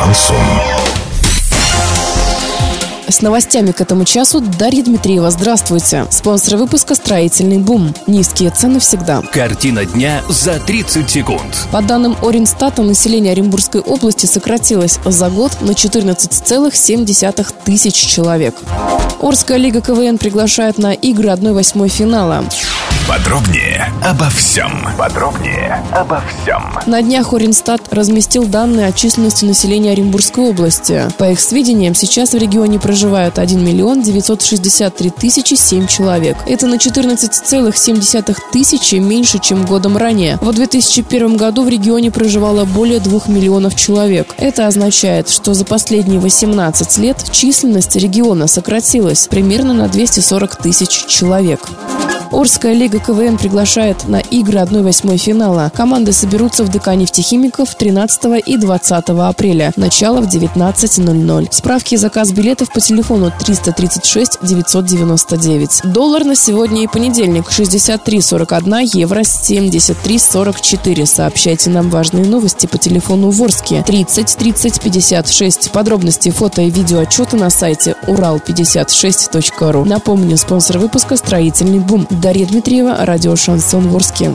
Шансон. С новостями к этому часу Дарья Дмитриева. Здравствуйте. Спонсор выпуска «Строительный бум». Низкие цены всегда. Картина дня за 30 секунд. По данным Оренстата, население Оренбургской области сократилось за год на 14,7 тысяч человек. Орская лига КВН приглашает на игры 1-8 финала. Подробнее обо всем. Подробнее обо всем. На днях Оренстат разместил данные о численности населения Оренбургской области. По их сведениям, сейчас в регионе проживают 1 миллион 963 тысячи 7 человек. Это на 14,7 тысячи меньше, чем годом ранее. В 2001 году в регионе проживало более 2 миллионов человек. Это означает, что за последние 18 лет численность региона сократилась примерно на 240 тысяч человек. Орская лига КВН приглашает на игры 1-8 финала. Команды соберутся в ДК нефтехимиков 13 и 20 апреля. Начало в 19.00. Справки и заказ билетов по телефону 336 999. Доллар на сегодня и понедельник 63.41, евро 73.44. Сообщайте нам важные новости по телефону Ворске 30 30 56. Подробности фото и видео отчеты на сайте урал56.ру. Напомню, спонсор выпуска «Строительный бум». Дарья Дмитриева, радио «Шансон Ворске».